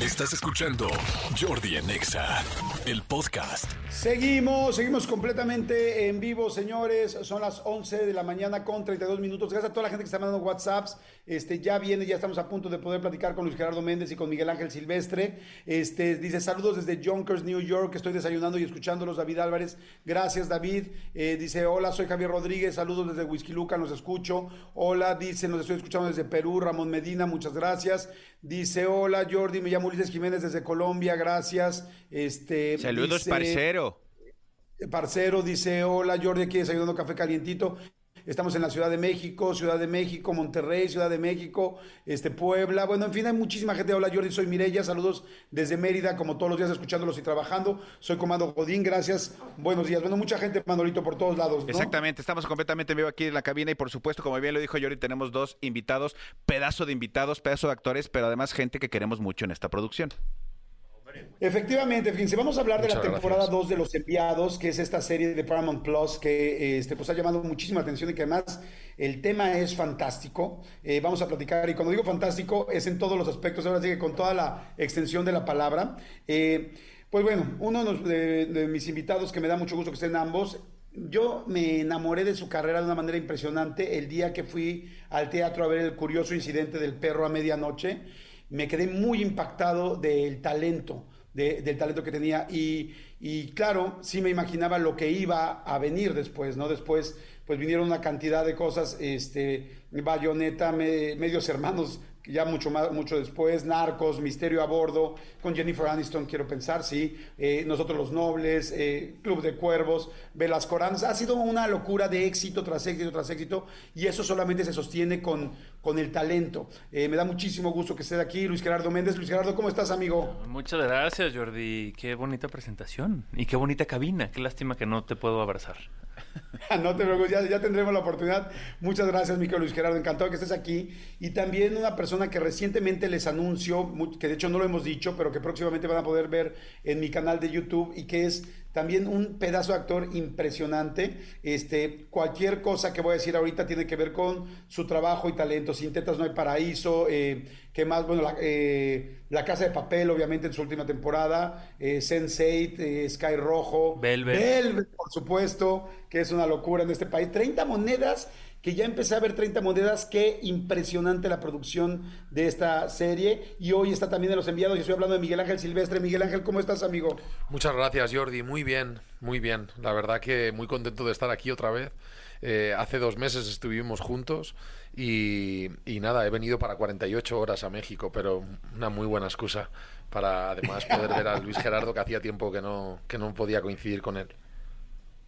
Estás escuchando Jordi Anexa, el podcast. Seguimos, seguimos completamente en vivo, señores. Son las 11 de la mañana con 32 minutos. Gracias a toda la gente que está mandando WhatsApps. Este, ya viene, ya estamos a punto de poder platicar con Luis Gerardo Méndez y con Miguel Ángel Silvestre. Este, dice saludos desde Yonkers, New York. Estoy desayunando y escuchándolos, David Álvarez. Gracias, David. Eh, dice, hola, soy Javier Rodríguez. Saludos desde Whisky Luca, los escucho. Hola, dice, nos estoy escuchando desde Perú. Ramón Medina, muchas gracias. Dice, hola, Jordi, me llamo Ulises Jiménez desde Colombia, gracias. Este, Saludos, dice- parcero. Parcero dice, hola Jordi, aquí desayunando café calientito. Estamos en la Ciudad de México, Ciudad de México, Monterrey, Ciudad de México, este Puebla. Bueno, en fin, hay muchísima gente. Hola Jordi, soy Mireya. Saludos desde Mérida, como todos los días escuchándolos y trabajando. Soy Comando Godín, gracias. Buenos días. Bueno, mucha gente, Manolito, por todos lados. Exactamente, estamos completamente en vivo aquí en la cabina y por supuesto, como bien lo dijo Yori, tenemos dos invitados, pedazo de invitados, pedazo de actores, pero además gente que queremos mucho en esta producción. Efectivamente, fíjense, vamos a hablar de la temporada gracias. 2 de Los Enviados, que es esta serie de Paramount Plus que este, pues, ha llamado muchísima atención y que además el tema es fantástico. Eh, vamos a platicar, y cuando digo fantástico, es en todos los aspectos, ahora sí que con toda la extensión de la palabra. Eh, pues bueno, uno de- de mis invitados que me da mucho gusto que estén ambos. Yo me enamoré de su carrera de una manera impresionante el día que fui al teatro a ver el curioso incidente del perro a medianoche me quedé muy impactado del talento, de- del talento que tenía y, claro, sí me imaginaba lo que iba a venir después, ¿no? Después, pues vinieron una cantidad de cosas, este, Bayonetta, Me- Medios Hermanos, ya mucho más, mucho después, Narcos, Misterio a Bordo, con Jennifer Aniston, quiero pensar, sí, eh, Nosotros los Nobles, eh, Club de Cuervos, Velasco Aranza. ha sido una locura de éxito tras éxito tras éxito, y eso solamente se sostiene con, con el talento. Eh, me da muchísimo gusto que esté aquí Luis Gerardo Méndez. Luis Gerardo, ¿cómo estás, amigo? Muchas gracias, Jordi. Qué bonita presentación. Y qué bonita cabina. Qué lástima que no te puedo abrazar. No te preocupes, ya, ya tendremos la oportunidad. Muchas gracias, Mico Luis Gerardo. Encantado que estés aquí. Y también una persona que recientemente les anuncio, que de hecho no lo hemos dicho, pero que próximamente van a poder ver en mi canal de YouTube y que es también un pedazo de actor impresionante. Este, cualquier cosa que voy a decir ahorita tiene que ver con su trabajo y talento. Sin tetas no hay paraíso. Eh, ¿Qué más? Bueno, la, eh, La Casa de Papel, obviamente, en su última temporada. Eh, Sense8, eh, Sky Rojo. Velvet. Velvet, por supuesto, que es una locura en este país. 30 monedas, que ya empecé a ver 30 monedas. Qué impresionante la producción de esta serie. Y hoy está también en los enviados. Y estoy hablando de Miguel Ángel Silvestre. Miguel Ángel, ¿cómo estás, amigo? Muchas gracias, Jordi. Muy bien, muy bien. La verdad que muy contento de estar aquí otra vez. Eh, hace dos meses estuvimos juntos y, y nada, he venido para 48 horas a México, pero una muy buena excusa para además poder ver a Luis Gerardo, que hacía tiempo que no, que no podía coincidir con él.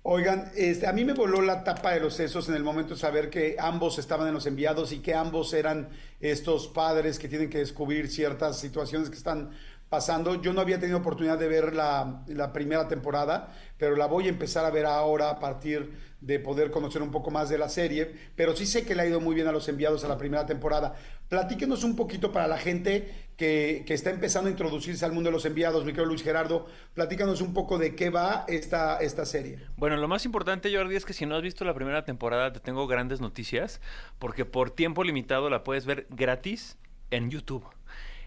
Oigan, este, a mí me voló la tapa de los sesos en el momento de saber que ambos estaban en los enviados y que ambos eran estos padres que tienen que descubrir ciertas situaciones que están pasando. Yo no había tenido oportunidad de ver la, primera temporada, pero la voy a empezar a ver ahora a partir de poder conocer un poco más de la serie, pero sí sé que le ha ido muy bien a los enviados a la primera temporada. Platíquenos un poquito para la gente que, que está empezando a introducirse al mundo de los enviados, mi querido Luis Gerardo, platícanos un poco de qué va esta, esta serie. Bueno, lo más importante, Jordi, es que si no has visto la primera temporada, te tengo grandes noticias, porque por tiempo limitado la puedes ver gratis en YouTube.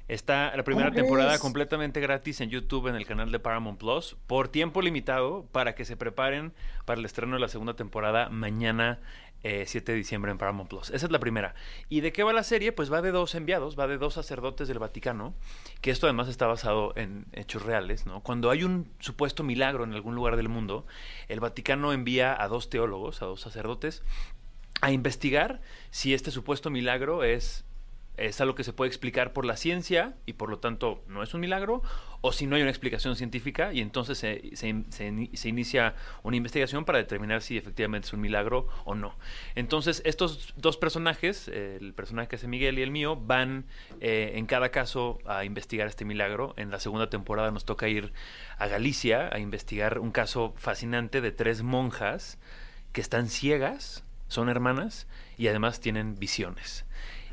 Está la primera ¿Cómo temporada completamente gratis en YouTube en el canal de Paramount Plus por tiempo limitado para que se preparen para el estreno de la segunda temporada mañana eh, 7 de diciembre en Paramount Plus. Esa es la primera. ¿Y de qué va la serie? Pues va de dos enviados, va de dos sacerdotes del Vaticano, que esto además está basado en hechos reales, ¿no? Cuando hay un supuesto milagro en algún lugar del mundo, el Vaticano envía a dos teólogos, a dos sacerdotes, a investigar si este supuesto milagro es, es algo que se puede explicar por la ciencia y por lo tanto no es un milagro, o si no hay una explicación científica y entonces se, se- se ini- se inicia una investigación para determinar si efectivamente es un milagro o no. Entonces estos dos personajes, el personaje que hace Miguel y el mío, van eh, en cada caso a investigar este milagro. En la segunda temporada nos toca ir a Galicia a investigar un caso fascinante de tres monjas que están ciegas, son hermanas y además tienen visiones.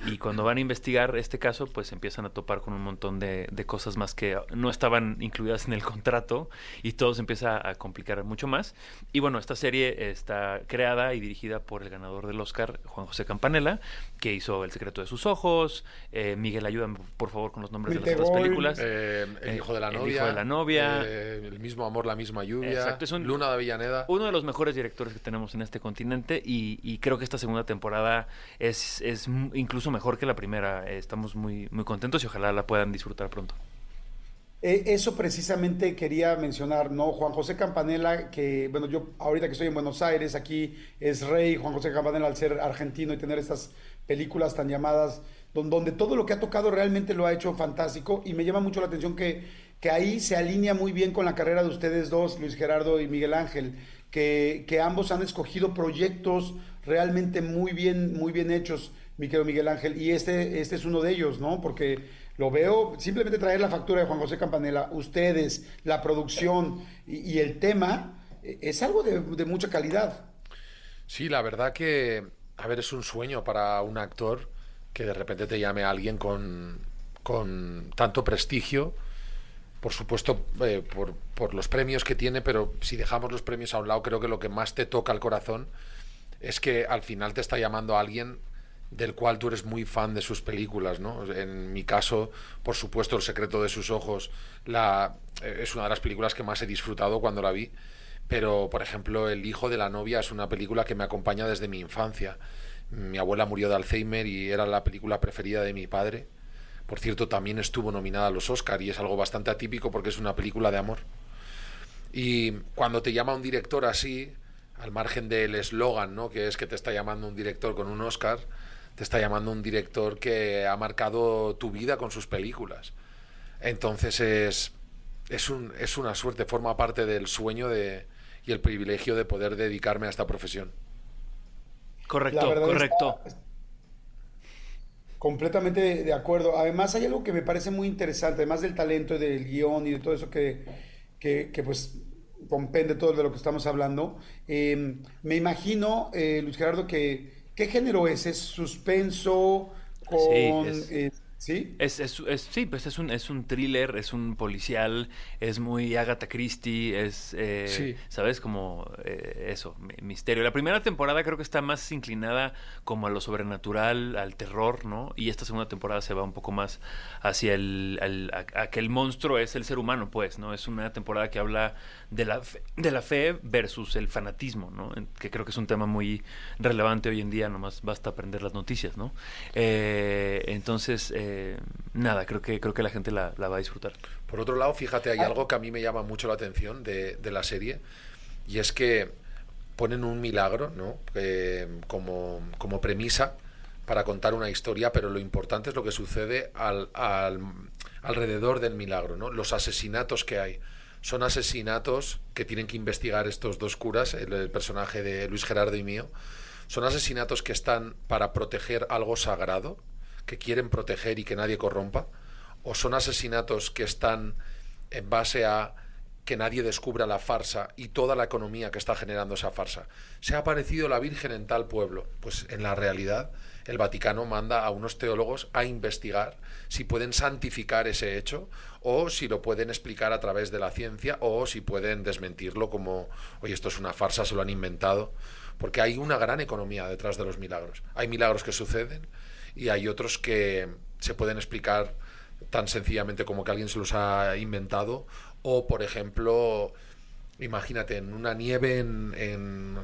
Y cuando van a investigar este caso, pues empiezan a topar con un montón de, de cosas más que no estaban incluidas en el contrato y todo se empieza a complicar mucho más. Y bueno, esta serie está creada y dirigida por el ganador del Oscar, Juan José Campanella, que hizo El secreto de sus ojos. Eh, Miguel, ayúdame por favor con los nombres de las otras películas. Eh, el Eh, hijo de la El novia. hijo de la novia. eh, el mismo amor, la misma lluvia. Exacto, es un- Luna de Avellaneda. Uno de los mejores directores que tenemos en este continente y, y creo que esta segunda temporada es, es incluso mejor que la primera. Eh, Estamos muy, muy contentos y ojalá la puedan disfrutar pronto. Eh, Eso precisamente quería mencionar, ¿no? Juan José Campanella, que, bueno, yo ahorita que estoy en Buenos Aires, aquí es rey, Juan José Campanella al ser argentino y tener estas películas tan llamadas, don- donde todo lo que ha tocado realmente lo ha hecho fantástico y me llama mucho la atención que, que ahí se alinea muy bien con la carrera de ustedes dos, Luis Gerardo y Miguel Ángel, que, que ambos han escogido proyectos realmente muy bien, muy bien hechos, mi querido Miguel Ángel, y este, este es uno de ellos, ¿no? Porque lo veo, simplemente traer la factura de Juan José Campanella, ustedes, la producción y, el tema, eh, es algo de, mucha calidad. Sí, la verdad que, a ver, es un sueño para un actor que de repente te llame a alguien con, con tanto prestigio, por supuesto, eh, por, por los premios que tiene, pero si dejamos los premios a un lado, creo que lo que más te toca el corazón es que al final te está llamando a alguien del cual tú eres muy fan de sus películas, ¿no? En mi caso, por supuesto, El secreto de sus ojos eh, es una de las películas que más he disfrutado cuando la vi, pero, por ejemplo, El hijo de la novia es una película que me acompaña desde mi infancia. Mi abuela murió de Alzheimer y era la película preferida de mi padre. Por cierto, también estuvo nominada a los Oscar y es algo bastante atípico porque es una película de amor. Y cuando te llama un director así, al margen del eslogan, ¿no? que es que te está llamando un director con un Oscar, te está llamando un director que ha marcado tu vida con sus películas. Entonces es, es, un, es una suerte, forma parte del sueño de, y el privilegio de poder dedicarme a esta profesión. Correcto, correcto. está- Completamente de, de acuerdo. Además, hay algo que me parece muy interesante, además del talento y del guion y de todo eso que, que, que, pues compende todo de lo que estamos hablando. Eh, me imagino, eh, Luis Gerardo, que ¿qué género es? ¿Es suspenso con... es- eh, ¿Sí? Es, es, es- sí, pues es un, es un thriller, es un policial, es muy Agatha Christie, es, eh, Sí. ¿sabes? Como eh, eso, mi- misterio. La primera temporada creo que está más inclinada como a lo sobrenatural, al terror, ¿no? Y esta segunda temporada se va un poco más hacia el, al- a, a que el monstruo es el ser humano, pues, ¿no? Es una temporada que habla de la fe, de la fe versus el fanatismo, ¿no? Que creo que es un tema muy relevante hoy en día, nomás basta aprender las noticias, ¿no? Eh, entonces, eh, nada, creo que, creo que la gente la, la va a disfrutar. Por otro lado, fíjate, hay algo que a mí me llama mucho la atención de, de la serie, y es que ponen un milagro, ¿no? Eh, como, como premisa para contar una historia, pero lo importante es lo que sucede al, al- alrededor del milagro, ¿no? Los asesinatos que hay. Son asesinatos que tienen que investigar estos dos curas, el, el personaje de Luis Gerardo y mío. Son asesinatos que están para proteger algo sagrado, que quieren proteger y que nadie corrompa, o son asesinatos que están en base a que nadie descubra la farsa y toda la economía que está generando esa farsa. Se ha aparecido la Virgen en tal pueblo. Pues en la realidad el Vaticano manda a unos teólogos a investigar si pueden santificar ese hecho o si lo pueden explicar a través de la ciencia o si pueden desmentirlo como, oye, esto es una farsa, se lo han inventado. Porque hay una gran economía detrás de los milagros. Hay milagros que suceden y hay otros que se pueden explicar tan sencillamente como que alguien se los ha inventado. O por ejemplo imagínate en una nieve en, en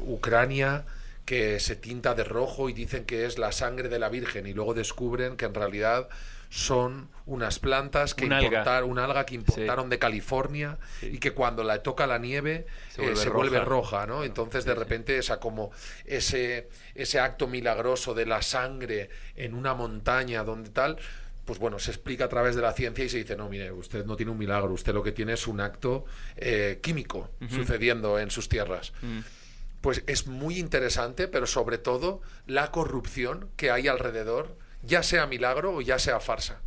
Ucrania que se tinta de rojo y dicen que es la sangre de la Virgen y luego descubren que en realidad son unas plantas que Un alga. importaron, un alga que importaron Sí. de California Sí. y que cuando la toca la nieve Se eh, vuelve roja. ¿no? Entonces de repente esa como ese ese acto milagroso de la sangre en una montaña donde tal pues bueno, se explica a través de la ciencia y se dice, no, mire, usted no tiene un milagro, usted lo que tiene es un acto eh, químico sucediendo en sus tierras. Mm. Pues es muy interesante, pero sobre todo la corrupción que hay alrededor, ya sea milagro o ya sea farsa.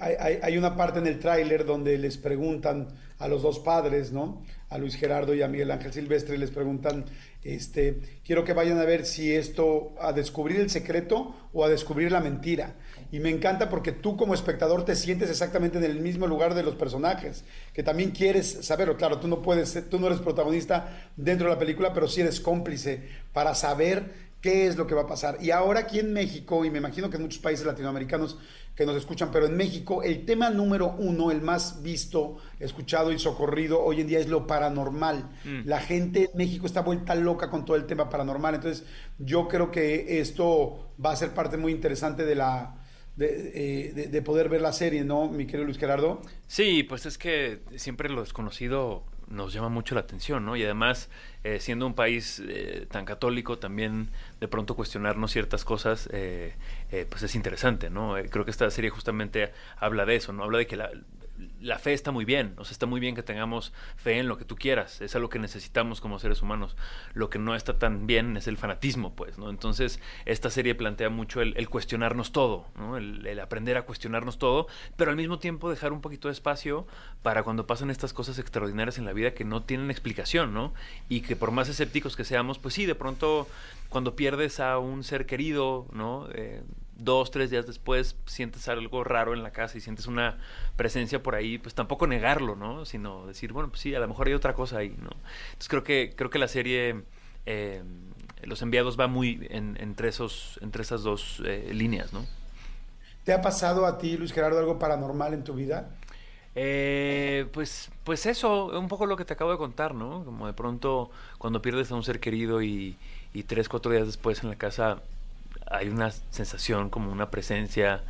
hay, una parte en el tráiler donde les preguntan a los dos padres, ¿no? A Luis Gerardo y a Miguel Ángel Silvestre, les preguntan, este, quiero que vayan a ver si esto, a descubrir el secreto o a descubrir la mentira. Y me encanta porque tú como espectador te sientes exactamente en el mismo lugar de los personajes, que también quieres saberlo. Claro, tú no puedes, tú no eres protagonista dentro de la película, pero sí eres cómplice para saber qué es lo que va a pasar. Y ahora aquí en México, y me imagino que en muchos países latinoamericanos que nos escuchan, pero en México el tema número uno, el más visto, escuchado y socorrido hoy en día es lo paranormal. Mm. La gente en México está vuelta loca con todo el tema paranormal. Entonces yo creo que esto va a ser parte muy interesante de la... De, eh, de poder ver la serie, ¿no, mi querido Luis Gerardo? Sí, pues es que siempre lo desconocido nos llama mucho la atención, ¿no? Y además, eh, siendo un país eh, tan católico, también de pronto cuestionarnos ciertas cosas, eh, pues es interesante, ¿no? creo que esta serie justamente habla de eso, ¿no? Habla de que la, la fe está muy bien, o sea, está muy bien que tengamos fe en lo que tú quieras, es algo que necesitamos como seres humanos. Lo que no está tan bien es el fanatismo, pues, ¿no? Entonces, esta serie plantea mucho el, cuestionarnos todo, ¿no? El, aprender a cuestionarnos todo, pero al mismo tiempo dejar un poquito de espacio para cuando pasan estas cosas extraordinarias en la vida que no tienen explicación, ¿no? Y que por más escépticos que seamos, pues sí, de pronto cuando pierdes a un ser querido, ¿no? Eh, dos, tres días después sientes algo raro en la casa y sientes una presencia por ahí, pues tampoco negarlo, ¿no? Sino decir, bueno, pues sí, a lo mejor hay otra cosa ahí, ¿no? Entonces creo que, creo que la serie eh, Los Enviados va muy entre, esos, entre esas dos eh, líneas, ¿no? ¿Te ha pasado a ti, Luis Gerardo, algo paranormal en tu vida? Eh, pues, pues eso, un poco lo que te acabo de contar, ¿no? Como de pronto cuando pierdes a un ser querido y, y tres, cuatro días después en la casa hay una sensación como una presencia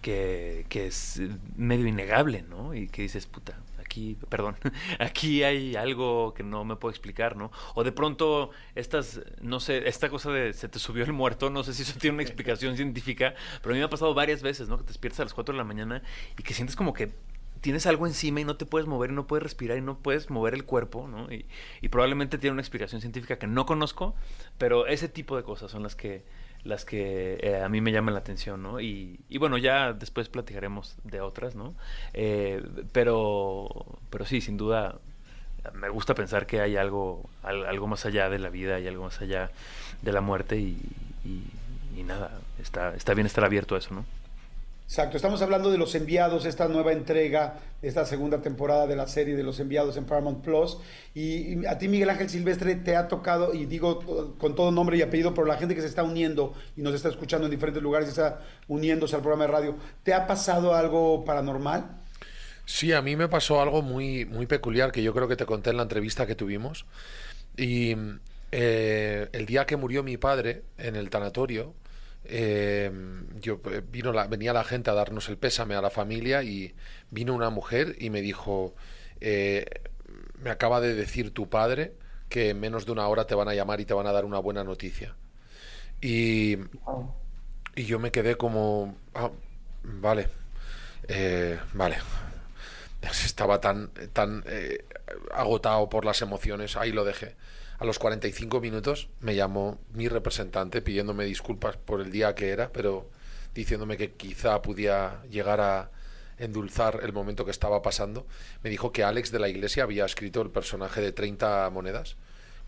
que, que, es medio innegable, ¿no? Y que dices, puta, aquí, perdón, aquí hay algo que no me puedo explicar, ¿no? O de pronto, estas, no sé, esta cosa de se te subió el muerto, no sé si eso tiene una explicación científica, pero a mí me ha pasado varias veces, ¿no? Que te despiertas a las 4 de la mañana y que sientes como que tienes algo encima y no te puedes mover y no puedes respirar y no puedes mover el cuerpo, ¿no? Y, y probablemente tiene una explicación científica que no conozco, pero ese tipo de cosas son las que las que eh, a mí me llaman la atención, ¿no? Y, bueno, ya después platicaremos de otras, ¿no? Eh, pero, pero sí, sin duda, me gusta pensar que hay algo, algo más allá de la vida y algo más allá de la muerte y, y nada, está, está bien estar abierto a eso, ¿no? Exacto, estamos hablando de Los Enviados, esta nueva entrega, esta segunda temporada de la serie de Los Enviados en Paramount Plus. Y, a ti, Miguel Ángel Silvestre, te ha tocado, y digo con todo nombre y apellido, pero la gente que se está uniendo y nos está escuchando en diferentes lugares y está uniéndose al programa de radio, ¿te ha pasado algo paranormal? Sí, a mí me pasó algo muy, muy peculiar que yo creo que te conté en la entrevista que tuvimos. Y eh, el día que murió mi padre en el tanatorio, eh, yo, eh, vino la, venía la gente a darnos el pésame a la familia y vino una mujer y me dijo, eh, me acaba de decir tu padre que en menos de una hora te van a llamar y te van a dar una buena noticia. Y, y yo me quedé como, ah, vale, eh, vale. Estaba tan, tan agotado por las emociones, ahí lo dejé. A los 45 minutos me llamó mi representante pidiéndome disculpas por el día que era, pero diciéndome que quizá podía llegar a endulzar el momento que estaba pasando. Me dijo que Alex de la Iglesia había escrito el personaje de 30 monedas.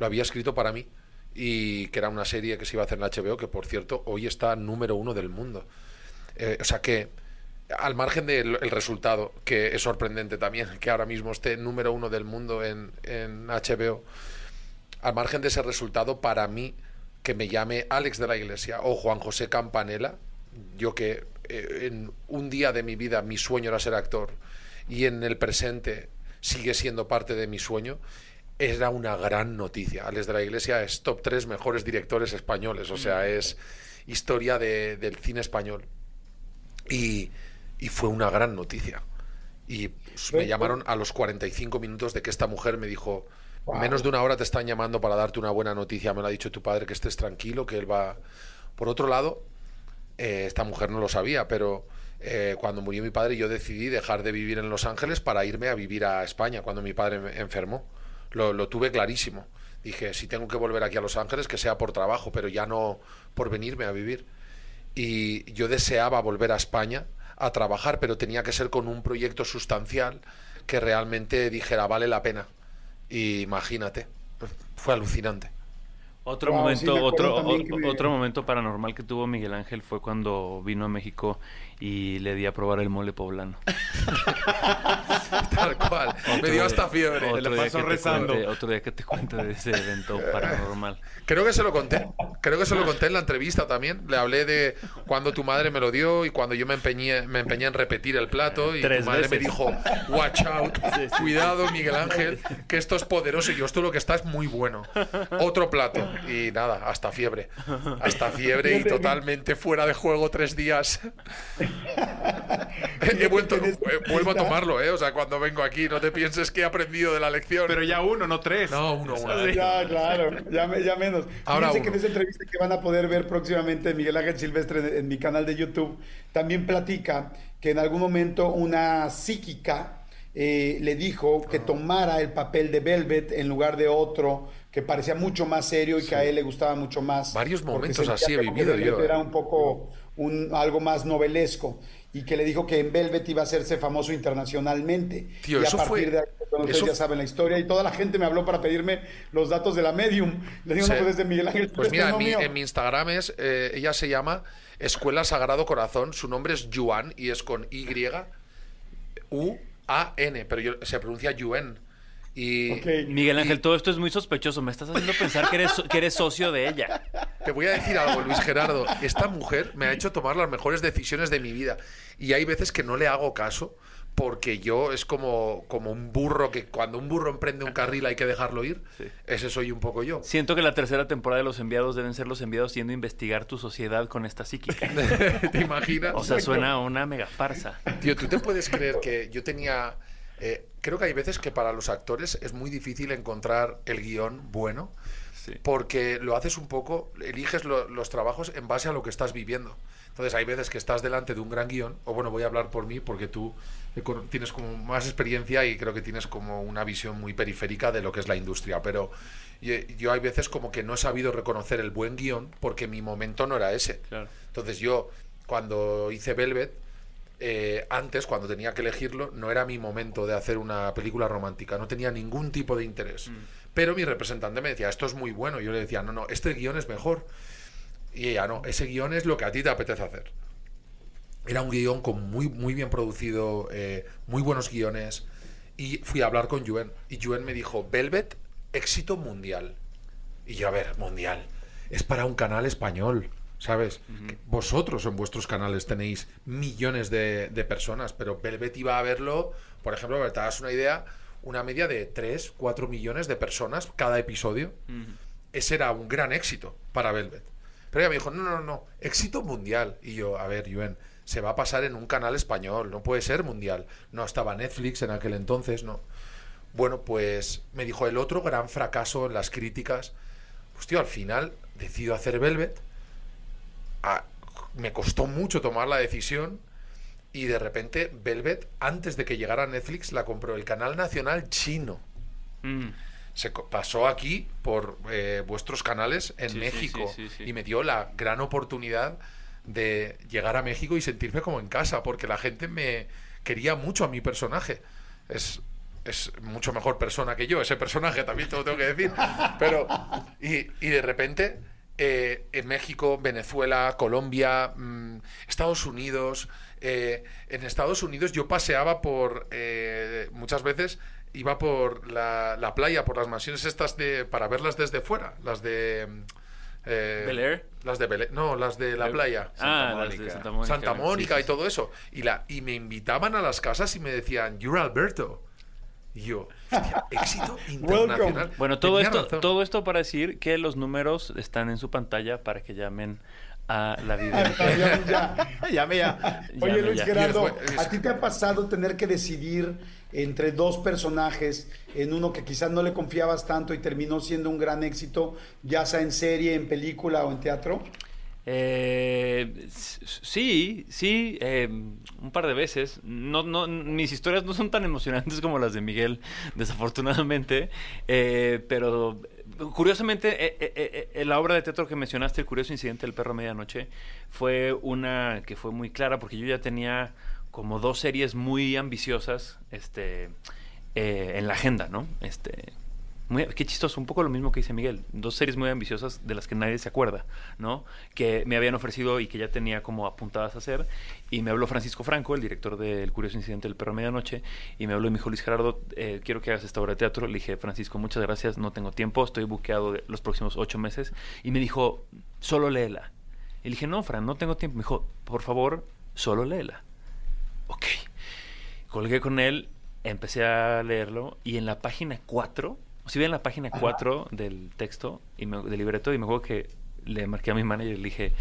Lo había escrito para mí y que era una serie que se iba a hacer en HBO, que por cierto hoy está número uno del mundo. Eh, o sea que, al margen del resultado, que es sorprendente también, que ahora mismo esté número uno del mundo en, en HBO, al margen de ese resultado, para mí, que me llame Alex de la Iglesia o Juan José Campanella, yo que eh, en un día de mi vida mi sueño era ser actor y en el presente sigue siendo parte de mi sueño, era una gran noticia. Alex de la Iglesia es top 3 mejores directores españoles, o sea, es historia del cine español. Y, y, fue una gran noticia. Y me llamaron a los 45 minutos de que esta mujer me dijo, Menos de una hora te están llamando para darte una buena noticia. Me lo ha dicho tu padre que estés tranquilo, que él va. Por otro lado, eh, esta mujer no lo sabía, pero eh, cuando murió mi padre yo decidí dejar de vivir en Los Ángeles para irme a vivir a España cuando mi padre me enfermó. Lo, lo tuve clarísimo. Dije, si tengo que volver aquí a Los Ángeles, que sea por trabajo, pero ya no por venirme a vivir. Y yo deseaba volver a España a trabajar, pero tenía que ser con un proyecto sustancial que realmente dijera vale la pena. Y imagínate, fue alucinante. Otro Wow, momento, sí, otro, o- me- otro momento paranormal que tuvo Miguel Ángel fue cuando vino a México y le di a probar el mole poblano. Tal cual. Me dio día- hasta fiebre. Otro le día pasó que te rezando. cuente- otro día que te cuente de ese evento paranormal. Creo que se lo conté. Creo que se lo conté en la entrevista también. Le hablé de cuando tu madre me lo dio y cuando yo me empeñé, me empeñé en repetir el plato y Tres tu madre me dijo, watch out, cuidado Miguel Ángel, que esto es poderoso y yo esto lo que está es muy bueno. Otro plato y nada, hasta fiebre. Hasta fiebre y totalmente fuera de juego tres días. He vuelto, eh, vuelvo a tomarlo, ¿eh? O sea, cuando vengo aquí, no te pienses que he aprendido de la lección. Pero ya uno, no tres. No, uno, uno. Ya, claro, ya, me- ya menos. Ahora Fíjense que en esa entrevista que van a poder ver próximamente de Miguel Ángel Silvestre en, en mi canal de YouTube, también platica que en algún momento una psíquica eh, le dijo que tomara el papel de Velvet en lugar de otro que parecía mucho más serio y que a él le gustaba mucho más. Varios momentos así he vivido yo, Era eh. un poco un, algo más novelesco y que le dijo que en Velvet iba a hacerse famoso internacionalmente. Tío, y a partir fue- de ahí, ustedes eso- ya saben la historia y toda la gente me habló para pedirme los datos de la medium. Le digo, Sí. no, pues es de Miguel Ángel. Pues mira, en mi, mío. en mi Instagram es, eh, ella se llama Escuela Sagrado Corazón, su nombre es Yuan y es con Y, U, A, N, pero yo- se pronuncia Yuen. Y Ok. Miguel Ángel, todo esto es muy sospechoso. Me estás haciendo pensar que eres, so- que eres socio de ella. te voy a decir algo, Luis Gerardo. Esta mujer me ha hecho tomar las mejores decisiones de mi vida. Y hay veces que no le hago caso porque yo es como, como un burro que cuando un burro emprende un carril hay que dejarlo ir. Sí. Ese soy un poco yo. Siento que la tercera temporada de Los Enviados deben ser los enviados yendo a investigar tu sociedad con esta psíquica. ¿Te imaginas? O sea, suena a una mega farsa. Tío, ¿tú te puedes creer que yo tenía... eh, creo que hay veces que para los actores es muy difícil encontrar el guion bueno Sí. porque lo haces un poco, eliges lo- los trabajos en base a lo que estás viviendo. Entonces hay veces que estás delante de un gran guion, o bueno, voy a hablar por mí porque tú eh, tienes como más experiencia y creo que tienes como una visión muy periférica de lo que es la industria, pero yo, yo hay veces como que no he sabido reconocer el buen guion porque mi momento no era ese. Claro. Entonces yo, cuando hice Velvet, eh, antes, cuando tenía que elegirlo, no era mi momento de hacer una película romántica, no tenía ningún tipo de interés. Pero mi representante me decía, esto es muy bueno. Y yo le decía, no, no, este guion es mejor. Y ella, no, ese guion es lo que a ti te apetece hacer. Era un guion con muy, muy bien producido, eh, muy buenos guiones. Y fui a hablar con Yuen. Y Yuen me dijo, Velvet, éxito mundial. Y yo, a ver, mundial. Es para un canal español, ¿sabes? Vosotros en vuestros canales tenéis millones de, de personas, pero Velvet iba a verlo, por ejemplo, para que te hagas una idea, una media de 3, 4 millones de personas cada episodio. Ese era un gran éxito para Velvet. Pero ella me dijo, no, no, no, éxito mundial. Y yo, a ver, Yuen, se va a pasar en un canal español, no puede ser mundial. No estaba Netflix en aquel entonces, no. Bueno, pues me dijo el otro gran fracaso en las críticas. Pues tío, al final decido hacer Velvet. Me costó mucho tomar la decisión. Y de repente, Velvet, antes de que llegara a Netflix, la compró el canal nacional chino. Mm. Se pasó aquí por eh, vuestros canales en Sí, México. sí, sí, sí. Y me dio la gran oportunidad de llegar a México y sentirme como en casa, porque la gente me quería mucho a mi personaje. Es, es mucho mejor persona que yo, ese personaje también te lo tengo que decir. Pero, y, y de repente, eh, en México, Venezuela, Colombia, mm, Estados Unidos. eh, en Estados Unidos yo paseaba por, eh, muchas veces, iba por la, la playa, por las mansiones estas de, para verlas desde fuera, las de... mm, eh, ¿Bel Air? Las de Bel Air- no, las de la playa. ah, Santa las de Mónica. Santa Mónica. Santa Mónica Sí, y todo eso. Y, la, y me invitaban a las casas y me decían, you're Alberto. Y yo, hostia, éxito internacional. Bueno, todo Tenía esto, razón. todo esto para decir que los números están en su pantalla para que llamen a la ya, ya. Llame ya. Oye, Llame Luis ya. Gerardo, ¿a ti te ha pasado tener que decidir entre dos personajes, en uno que quizás no le confiabas tanto y terminó siendo un gran éxito, ya sea en serie, en película o en teatro? Eh, sí, sí, eh, un par de veces. No, no, mis historias no son tan emocionantes como las de Miguel, desafortunadamente. Eh, pero curiosamente, eh, eh, eh, la obra de teatro que mencionaste, El curioso incidente del perro medianoche, fue una que fue muy clara porque yo ya tenía como dos series muy ambiciosas este, en la agenda, ¿no? Este, muy, qué chistoso, un poco lo mismo que dice Miguel. Dos series muy ambiciosas de las que nadie se acuerda, ¿no? Que me habían ofrecido y que ya tenía como apuntadas a hacer. Y me habló Francisco Franco, el director del Curioso Incidente del Perro Medianoche, y me habló y me dijo, Luis Gerardo, eh, quiero que hagas esta obra de teatro. Le dije, Francisco, muchas gracias, no tengo tiempo, estoy buqueado los próximos ocho meses. Y me dijo, solo léela. Y le dije, no, Fran, no tengo tiempo. Me dijo, por favor, solo léela. Ok. Colgué con él, empecé a leerlo, y en la página 4 si ve en la página 4 del texto y me, del libreto y me acuerdo que le marqué a mi manager y le dije,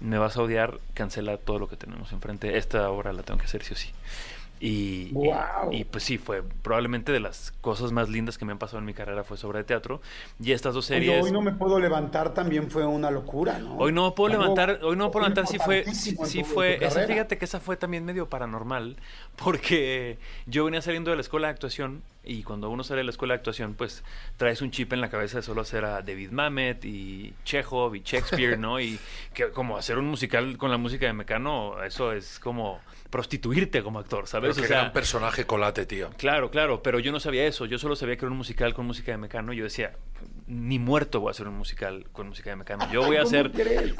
me vas a odiar, cancela todo lo que tenemos enfrente, esta obra la tengo que hacer sí o sí. Y, y, pues sí, fue probablemente de las cosas más lindas que me han pasado en mi carrera fue sobre teatro. Y estas dos series... hoy no me puedo levantar también fue una locura, ¿no? Hoy no puedo levantar, hoy no puedo levantar, sí fue... Sí, fue esa, fíjate que esa fue también medio paranormal, porque yo venía saliendo de la escuela de actuación y cuando uno sale de la escuela de actuación, pues traes un chip en la cabeza de solo hacer a David Mamet y Chekhov y Shakespeare, ¿no? Y que como hacer un musical con la música de Mecano, eso es como prostituirte como actor, ¿sabes? Pero que era un personaje colate, tío. Claro, claro, pero yo no sabía eso. Yo solo sabía que era un musical con música de Mecano. Yo decía, ni muerto voy a hacer un musical con música de Mecano. Yo voy a hacer...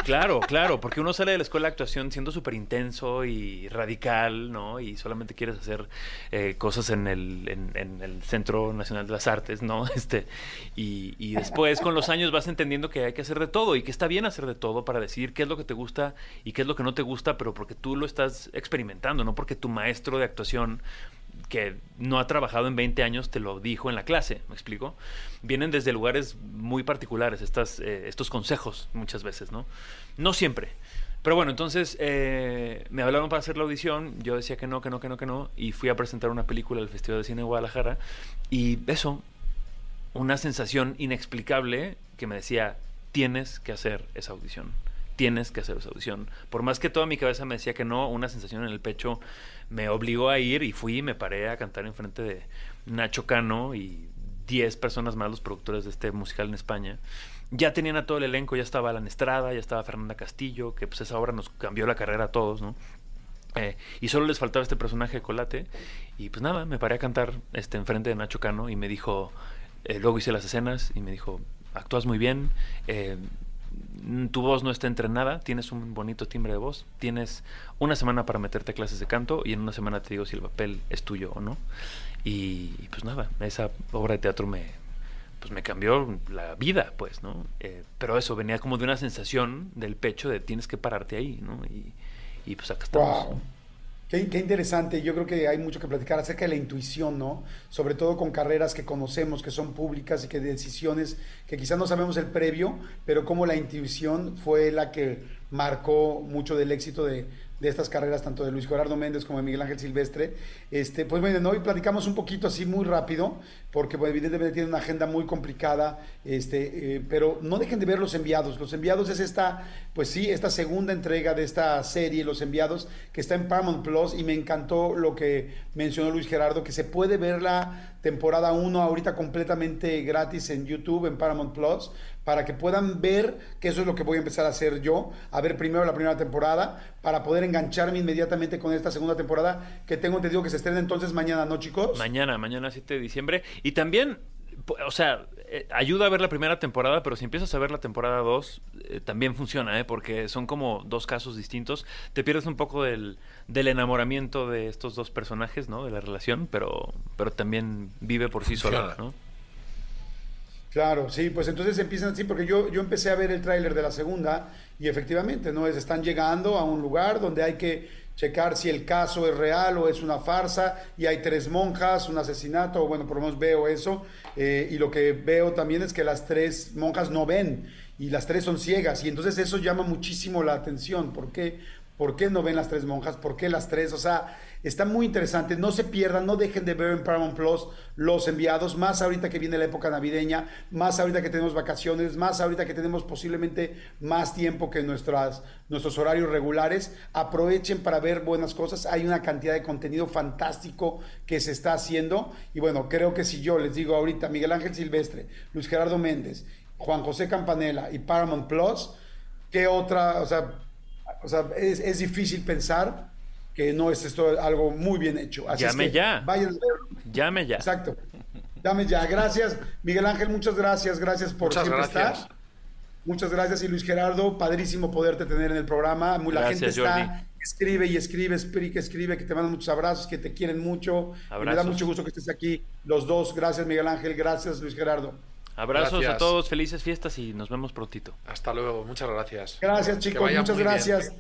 Claro, claro, porque uno sale de la escuela de actuación siendo súper intenso y radical, ¿no? Y solamente quieres hacer eh, cosas en el, en, el Centro Nacional de las Artes, ¿no? Este, y, y después, con los años, vas entendiendo que hay que hacer de todo y que está bien hacer de todo para decir qué es lo que te gusta y qué es lo que no te gusta, pero porque tú lo estás experimentando no porque tu maestro de actuación que no ha trabajado en 20 años te lo dijo en la clase, ¿me explico? Vienen desde lugares muy particulares estas, eh, estos consejos muchas veces, ¿no? No siempre. Pero bueno, entonces eh, me hablaron para hacer la audición, yo decía que no, que no, que no, que no, y fui a presentar una película al Festival de Cine de Guadalajara, y eso, una sensación inexplicable que me decía, tienes que hacer esa audición tienes que hacer esa audición. Por más que toda mi cabeza me decía que no, una sensación en el pecho me obligó a ir y fui y me paré a cantar en frente de Nacho Cano y 10 personas más, los productores de este musical en España. Ya tenían a todo el elenco, ya estaba Alan Estrada, ya estaba Fernanda Castillo, que pues esa obra nos cambió la carrera a todos, ¿no? Eh, y solo les faltaba este personaje de Colate. Y pues nada, me paré a cantar este, enfrente de Nacho Cano y me dijo, eh, luego hice las escenas y me dijo, actúas muy bien, eh, tu voz no está entrenada, tienes un bonito timbre de voz, tienes una semana para meterte clases de canto y en una semana te digo si el papel es tuyo o no. Y, pues nada, esa obra de teatro me, pues me cambió la vida, pues, ¿no? Eh, pero eso venía como de una sensación del pecho de tienes que pararte ahí, ¿no? Y pues acá estamos. Qué, interesante. Yo creo que hay mucho que platicar acerca de la intuición, ¿no? Sobre todo con carreras que conocemos, que son públicas y que decisiones que quizás no sabemos el previo, pero como la intuición fue la que marcó mucho del éxito de, de estas carreras, tanto de Luis Gerardo Méndez como de Miguel Ángel Silvestre. Este, pues bueno, hoy platicamos un poquito así muy rápido, porque pues, evidentemente tiene una agenda muy complicada, este, eh, pero no dejen de ver Los Enviados. Los Enviados es esta, pues sí, esta segunda entrega de esta serie, Los Enviados, que está en Paramount Plus, y me encantó lo que mencionó Luis Gerardo, que se puede ver la temporada 1 ahorita completamente gratis en YouTube, en Paramount Plus, para que puedan ver que eso es lo que voy a empezar a hacer yo, a ver primero la primera temporada, para poder engancharme inmediatamente con esta segunda temporada, que tengo entendido que se estrena entonces mañana, ¿no, chicos? Mañana, mañana 7 de diciembre. Y también, o sea, eh, ayuda a ver la primera temporada, pero si empiezas a ver la temporada 2, eh, también funciona, ¿eh? porque son como dos casos distintos. Te pierdes un poco del, del enamoramiento de estos dos personajes, ¿no? De la relación, pero, pero también vive por sí sola, ¿no? Claro, sí, pues entonces empiezan así, porque yo, yo empecé a ver el tráiler de la segunda y efectivamente, ¿no? Es, están llegando a un lugar donde hay que checar si el caso es real o es una farsa y hay tres monjas, un asesinato, o bueno, por lo menos veo eso, eh, y lo que veo también es que las tres monjas no ven y las tres son ciegas y entonces eso llama muchísimo la atención, ¿por qué? ¿Por qué no ven las tres monjas? ¿Por qué las tres? O sea, Está muy interesante. No se pierdan, no dejen de ver en Paramount Plus los enviados, más ahorita que viene la época navideña, más ahorita que tenemos vacaciones, más ahorita que tenemos posiblemente más tiempo que nuestras, nuestros horarios regulares. Aprovechen para ver buenas cosas. Hay una cantidad de contenido fantástico que se está haciendo. Y bueno, creo que si yo les digo ahorita Miguel Ángel Silvestre, Luis Gerardo Méndez, Juan José Campanella y Paramount Plus, ¿qué otra? O sea, o sea es, es difícil pensar que no es esto algo muy bien hecho. Así Llame es que ya. Vayan a verlo. Llame ya. Exacto. Llame ya. Gracias, Miguel Ángel, muchas gracias. Gracias por Muchas siempre gracias. estar. Muchas gracias. Y Luis Gerardo, padrísimo poderte tener en el programa. Muy- La Gracias, gente está, Jordi. escribe y escribe, escribe, que escribe, que te mandan muchos abrazos, que te quieren mucho. Y me da mucho gusto que estés aquí los dos. Gracias, Miguel Ángel. Gracias, Luis Gerardo. Abrazos Gracias. a todos, felices fiestas y nos vemos prontito. Hasta luego, muchas gracias. Gracias, chicos. Muchas bien. gracias.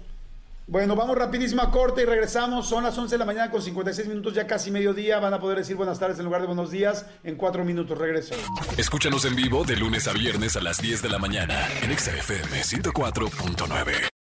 Bueno, vamos rapidísimo a corte y regresamos. Son las 11 de la mañana con 56 minutos, ya casi mediodía. Van a poder decir buenas tardes en lugar de buenos días en cuatro minutos. Regreso. Escúchanos en vivo de lunes a viernes a las 10 de la mañana en Exa FM 104.9.